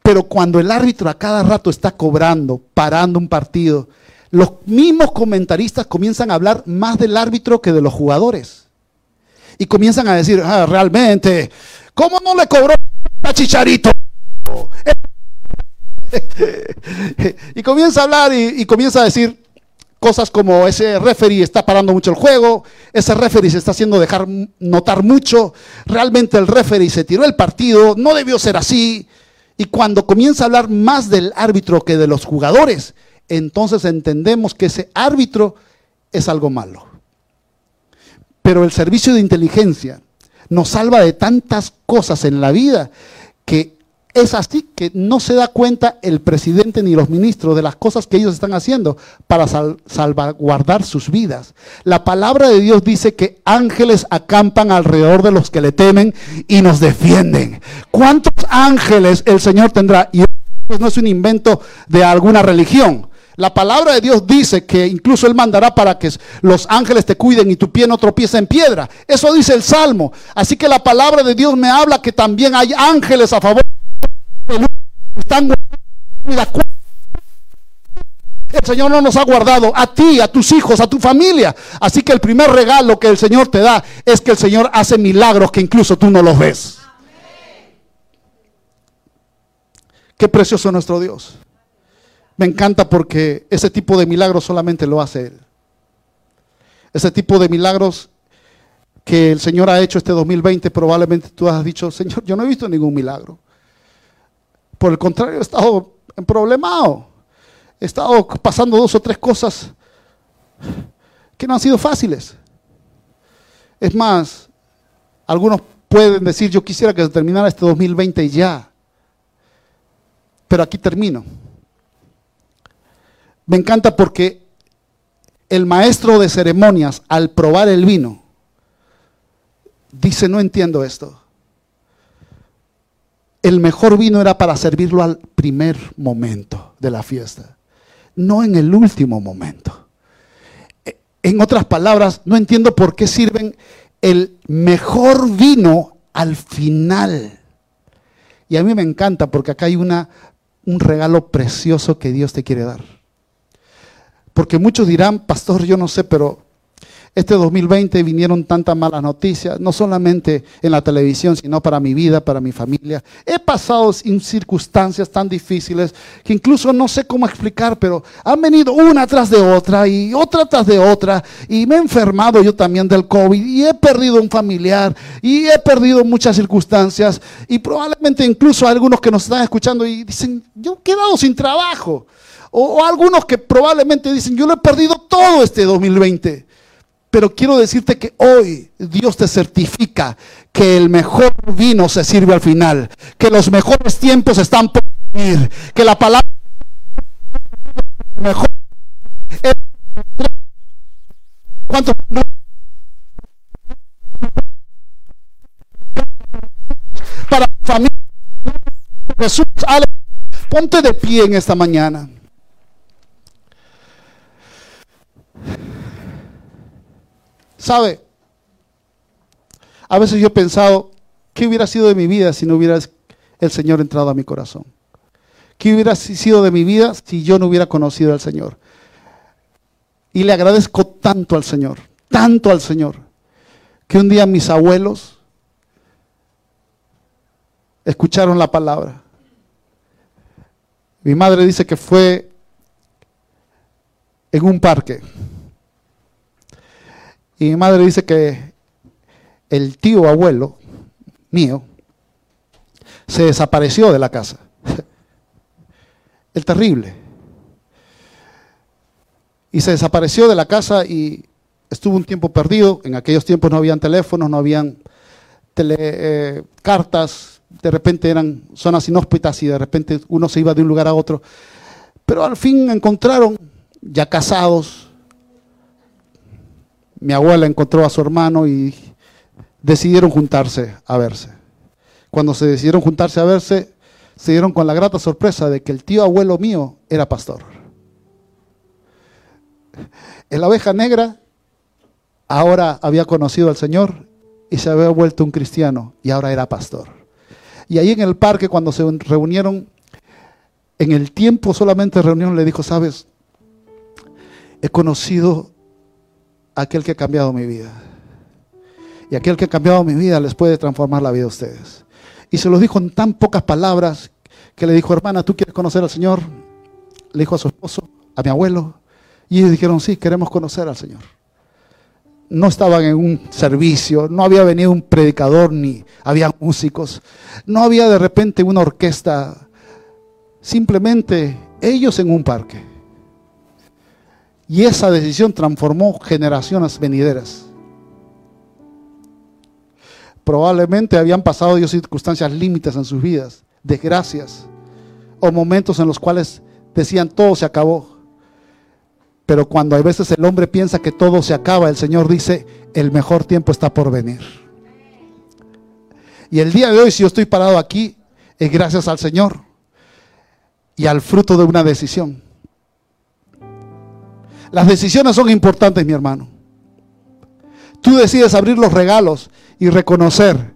Pero cuando el árbitro a cada rato está cobrando, parando un partido, los mismos comentaristas comienzan a hablar más del árbitro que de los jugadores y comienzan a decir, ah, realmente, ¿cómo no le cobró a Chicharito? y comienza a hablar y, comienza a decir cosas como ese referee está parando mucho el juego, ese referee se está haciendo dejar notar mucho, realmente el referee se tiró el partido, no debió ser así. Y cuando comienza a hablar más del árbitro que de los jugadores, entonces entendemos que ese árbitro es algo malo. Pero el servicio de inteligencia nos salva de tantas cosas en la vida que es así que no se da cuenta el presidente ni los ministros de las cosas que ellos están haciendo para salvaguardar sus vidas. La palabra de Dios dice que ángeles acampan alrededor de los que le temen y nos defienden. ¿Cuántos ángeles el Señor tendrá? Y eso no es un invento de alguna religión. La palabra de Dios dice que incluso Él mandará para que los ángeles te cuiden y tu pie no tropiece en piedra. Eso dice el Salmo. Así que la palabra de Dios me habla que también hay ángeles a favor de están el Señor no nos ha guardado a ti, a tus hijos, a tu familia. Así que el primer regalo que el Señor te da es que el Señor hace milagros que incluso tú no los ves. Qué precioso nuestro Dios. Me encanta porque ese tipo de milagros solamente lo hace Él. Ese tipo de milagros que el Señor ha hecho este 2020, probablemente tú has dicho, Señor, yo no he visto ningún milagro. Por el contrario, he estado problemado. He estado pasando dos o tres cosas que no han sido fáciles. Es más, algunos pueden decir, yo quisiera que terminara este 2020 ya. Pero aquí termino. Me encanta porque el maestro de ceremonias, al probar el vino, dice, no entiendo esto. el mejor vino era para servirlo al primer momento de la fiesta, no en el último momento. E, en otras palabras, no entiendo por qué sirven el mejor vino al final. Y a mí me encanta porque acá hay una, un regalo precioso que Dios te quiere dar. Porque muchos dirán, pastor, yo no sé, pero este 2020 vinieron tantas malas noticias, no solamente en la televisión, sino para mi vida, para mi familia. He pasado en circunstancias tan difíciles que incluso no sé cómo explicar, pero han venido una tras de otra y otra tras de otra. Y me he enfermado yo también del COVID y he perdido un familiar y he perdido muchas circunstancias. Y probablemente incluso algunos que nos están escuchando y dicen, yo he quedado sin trabajo. O, algunos que probablemente dicen, yo lo he perdido todo este 2020. Pero quiero decirte que hoy Dios te certifica que el mejor vino se sirve al final, que los mejores tiempos están por venir, que la palabra mejor ¿Cuántos para familia Jesús, ponte de pie en esta mañana. ¿Sabe? A veces yo he pensado, ¿qué hubiera sido de mi vida si no hubiera el Señor entrado a mi corazón? ¿Qué hubiera sido de mi vida si yo no hubiera conocido al Señor? Y le agradezco tanto al Señor, tanto al Señor, que un día mis abuelos escucharon la palabra. Mi madre dice que fue en un parque y mi madre dice que el tío abuelo mío se desapareció de la casa. El terrible. Y se desapareció de la casa y estuvo un tiempo perdido. En aquellos tiempos no habían teléfonos, no habían eh, cartas. De repente eran zonas inhóspitas y de repente uno se iba de un lugar a otro. Pero al fin encontraron, ya casados, mi abuela encontró a su hermano y decidieron juntarse a verse. Cuando se decidieron juntarse a verse, se dieron con la grata sorpresa de que el tío abuelo mío era pastor. La oveja negra ahora había conocido al Señor y se había vuelto un cristiano y ahora era pastor. Y ahí en el parque, cuando se reunieron, en el tiempo solamente reunión, le dijo, sabes, he conocido aquel que ha cambiado mi vida. Y aquel que ha cambiado mi vida les puede transformar la vida a ustedes. Y se lo dijo en tan pocas palabras que le dijo, hermana, ¿tú quieres conocer al Señor? Le dijo a su esposo, a mi abuelo. Y ellos dijeron, sí, queremos conocer al Señor. No estaban en un servicio, no había venido un predicador, ni había músicos. No había de repente una orquesta. Simplemente ellos en un parque. Y esa decisión transformó generaciones venideras. Probablemente habían pasado Dios circunstancias límites en sus vidas, desgracias, o momentos en los cuales decían todo se acabó. Pero cuando a veces el hombre piensa que todo se acaba, el Señor dice, el mejor tiempo está por venir. Y el día de hoy, si yo estoy parado aquí, es gracias al Señor y al fruto de una decisión. Las decisiones son importantes, mi hermano. Tú decides abrir los regalos y reconocer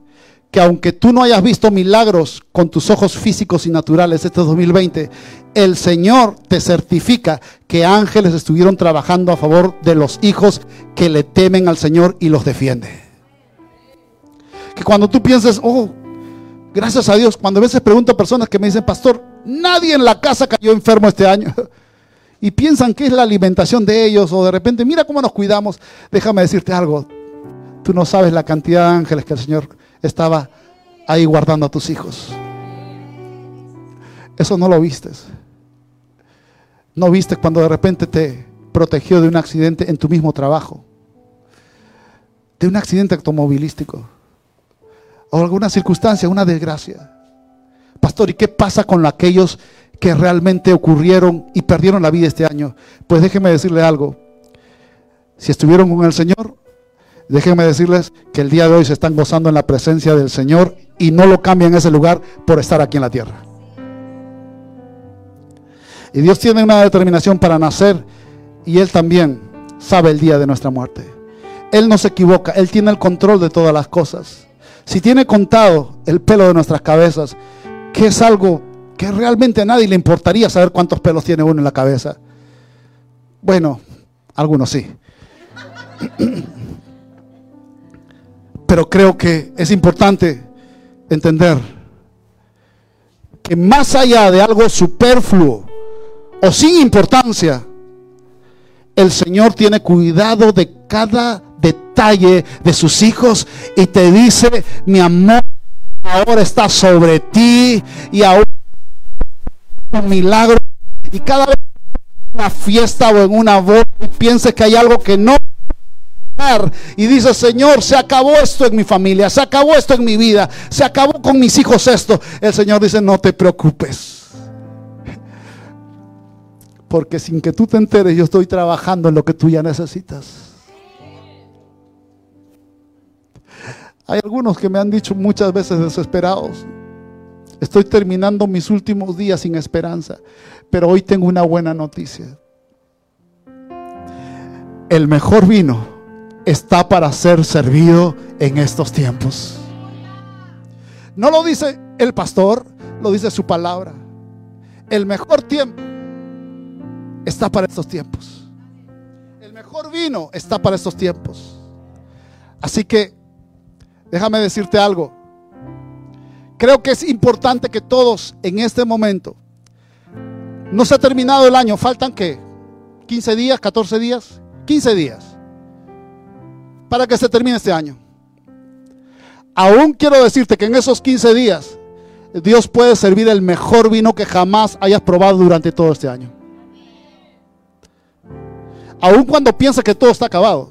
que aunque tú no hayas visto milagros con tus ojos físicos y naturales este 2020, el Señor te certifica que ángeles estuvieron trabajando a favor de los hijos que le temen al Señor y los defiende. Que cuando tú pienses, oh, gracias a Dios, cuando a veces pregunto a personas que me dicen, pastor, nadie en la casa cayó enfermo este año. y piensan que es la alimentación de ellos o de repente, mira cómo nos cuidamos. Déjame decirte algo, tú no sabes la cantidad de ángeles que el Señor estaba ahí guardando a tus hijos. Eso no lo vistes. No viste cuando de repente te protegió de un accidente en tu mismo trabajo, de un accidente automovilístico o alguna circunstancia, una desgracia. Pastor, ¿y qué pasa con aquellos que realmente ocurrieron y perdieron la vida este año. Pues déjenme decirle algo. Si estuvieron con el Señor, déjenme decirles que el día de hoy se están gozando en la presencia del Señor y no lo cambia en ese lugar por estar aquí en la tierra. Y Dios tiene una determinación para nacer y Él también sabe el día de nuestra muerte. Él no se equivoca, Él tiene el control de todas las cosas. Si tiene contado el pelo de nuestras cabezas, que es algo que realmente a nadie le importaría saber cuántos pelos tiene uno en la cabeza. Bueno, algunos sí. Pero creo que es importante entender que más allá de algo superfluo o sin importancia, el Señor tiene cuidado de cada detalle de sus hijos y te dice, mi amor ahora está sobre ti y ahora milagro y cada vez en una fiesta o en una boda y piense que hay algo que no y dice, Señor, se acabó esto en mi familia, se acabó esto en mi vida, se acabó con mis hijos esto. El Señor dice, no te preocupes. Porque sin que tú te enteres, yo estoy trabajando en lo que tú ya necesitas. Hay algunos que me han dicho muchas veces desesperados, estoy terminando mis últimos días sin esperanza, pero hoy tengo una buena noticia. El mejor vino está para ser servido en estos tiempos. No lo dice el pastor, lo dice su palabra. El mejor tiempo está para estos tiempos. El mejor vino está para estos tiempos. Así que déjame decirte algo. Creo que es importante que todos en este momento, no se ha terminado el año, faltan que 15 días, 14 días, 15 días para que se termine este año. Aún quiero decirte que en esos 15 días Dios puede servir el mejor vino que jamás hayas probado durante todo este año. Aún cuando piensa que todo está acabado,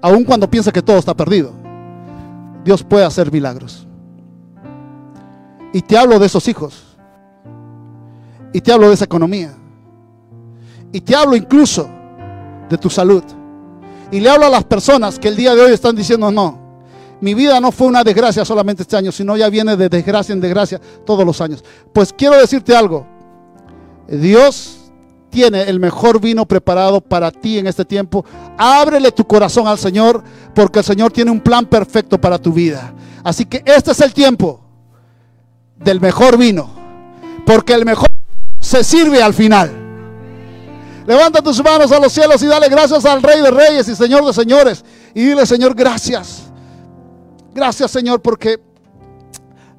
aún cuando piensa que todo está perdido, Dios puede hacer milagros. Y te hablo de esos hijos. Y te hablo de esa economía. Y te hablo incluso de tu salud. Y le hablo a las personas que el día de hoy están diciendo, no, mi vida no fue una desgracia solamente este año, sino ya viene de desgracia en desgracia todos los años. Pues quiero decirte algo, Dios tiene el mejor vino preparado para ti en este tiempo. Ábrele tu corazón al Señor, porque el Señor tiene un plan perfecto para tu vida. Así que este es el tiempo del mejor vino, porque el mejor se sirve al final. Levanta tus manos a los cielos y dale gracias al Rey de Reyes y Señor de Señores. Y dile, Señor, gracias. Gracias, Señor, porque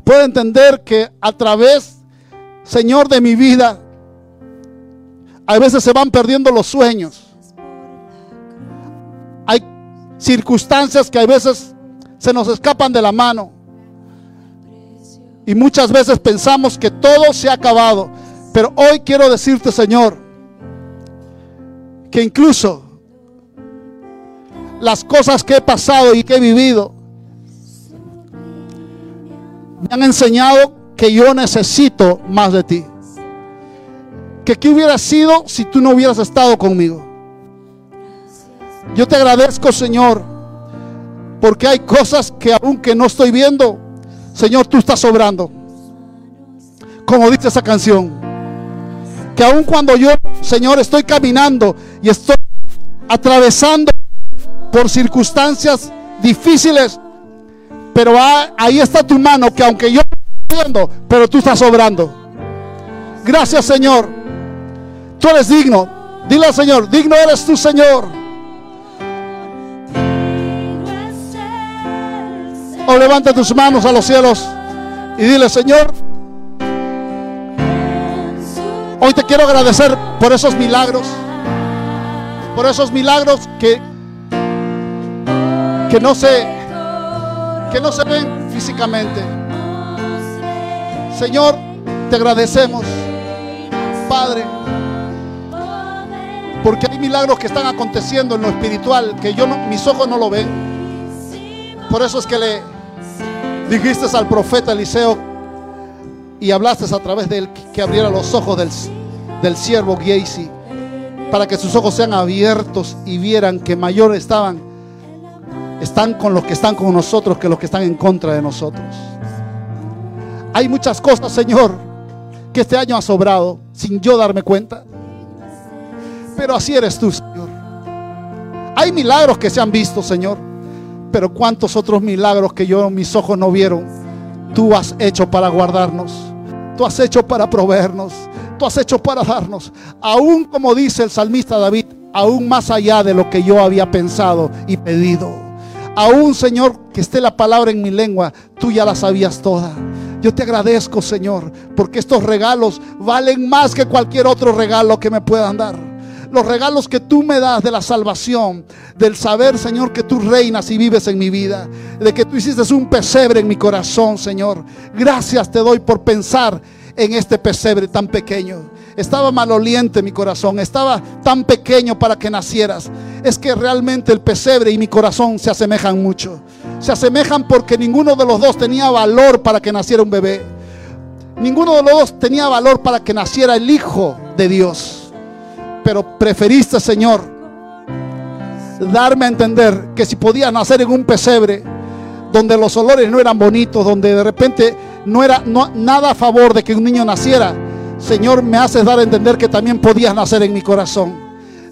puedo entender que a través, Señor, de mi vida, a veces se van perdiendo los sueños. Hay circunstancias que a veces se nos escapan de la mano. Y muchas veces pensamos que todo se ha acabado. Pero hoy quiero decirte, Señor, que incluso las cosas que he pasado y que he vivido me han enseñado que yo necesito más de ti. Que qué hubiera sido si tú no hubieras estado conmigo. Yo te agradezco, Señor, porque hay cosas que aunque no estoy viendo, Señor, tú estás sobrando. Como dice esa canción que aun cuando yo, Señor, estoy caminando y estoy atravesando por circunstancias difíciles, pero ahí está tu mano que aunque yo estoy pero tú estás obrando. Gracias, Señor. Tú eres digno. Dile al Señor, digno eres tú, Señor. O levanta tus manos a los cielos y dile, Señor, Hoy te quiero agradecer por esos milagros. Por esos milagros que, que no se que no se ven físicamente. Señor, te agradecemos, Padre, porque hay milagros que están aconteciendo en lo espiritual que yo no, mis ojos no lo ven. Por eso es que le dijiste al profeta Eliseo y hablaste a través de él que abriera los ojos del, del siervo Giesi para que sus ojos sean abiertos y vieran que mayores estaban están con los que están con nosotros que los que están en contra de nosotros. Hay muchas cosas, Señor, que este año ha sobrado sin yo darme cuenta. Pero así eres tú, Señor. Hay milagros que se han visto, Señor. Pero cuántos otros milagros que yo mis ojos no vieron, tú has hecho para guardarnos. Tú has hecho para proveernos. Tú has hecho para darnos. Aún como dice el salmista David, aún más allá de lo que yo había pensado y pedido. Aún, Señor, que esté la palabra en mi lengua, tú ya la sabías toda. Yo te agradezco, Señor, porque estos regalos valen más que cualquier otro regalo que me puedan dar. Los regalos que tú me das de la salvación, del saber, Señor, que tú reinas y vives en mi vida, de que tú hiciste un pesebre en mi corazón, Señor. Gracias te doy por pensar en este pesebre tan pequeño. Estaba maloliente mi corazón, estaba tan pequeño para que nacieras. Es que realmente el pesebre y mi corazón se asemejan mucho. Se asemejan porque ninguno de los dos tenía valor para que naciera un bebé. Ninguno de los dos tenía valor para que naciera el Hijo de Dios. Pero preferiste, Señor, darme a entender que si podía nacer en un pesebre, donde los olores no eran bonitos, donde de repente no era nada a favor de que un niño naciera, Señor, me haces dar a entender que también podías nacer en mi corazón.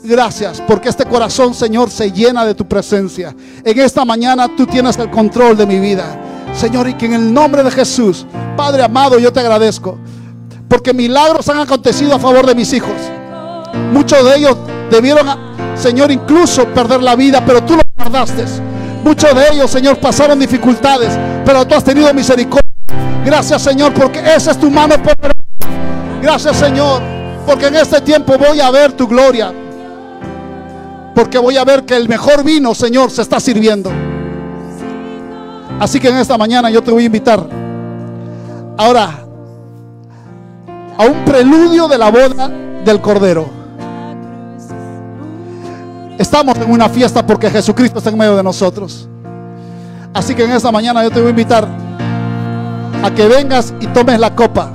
Gracias, porque este corazón, Señor, se llena de tu presencia. En esta mañana tú tienes el control de mi vida. Señor, y que en el nombre de Jesús, Padre amado, yo te agradezco. Porque milagros han acontecido a favor de mis hijos. Muchos de ellos debieron, Señor, incluso perder la vida, pero tú lo guardaste. Muchos de ellos, Señor, pasaron dificultades, pero tú has tenido misericordia. Gracias, Señor, porque esa es tu mano poderosa. Gracias, Señor, porque en este tiempo voy a ver tu gloria. Porque voy a ver que el mejor vino, Señor, se está sirviendo. Así que en esta mañana yo te voy a invitar ahora a un preludio de la boda del Cordero. Estamos en una fiesta porque Jesucristo está en medio de nosotros. Así que en esta mañana yo te voy a invitar a que vengas y tomes la copa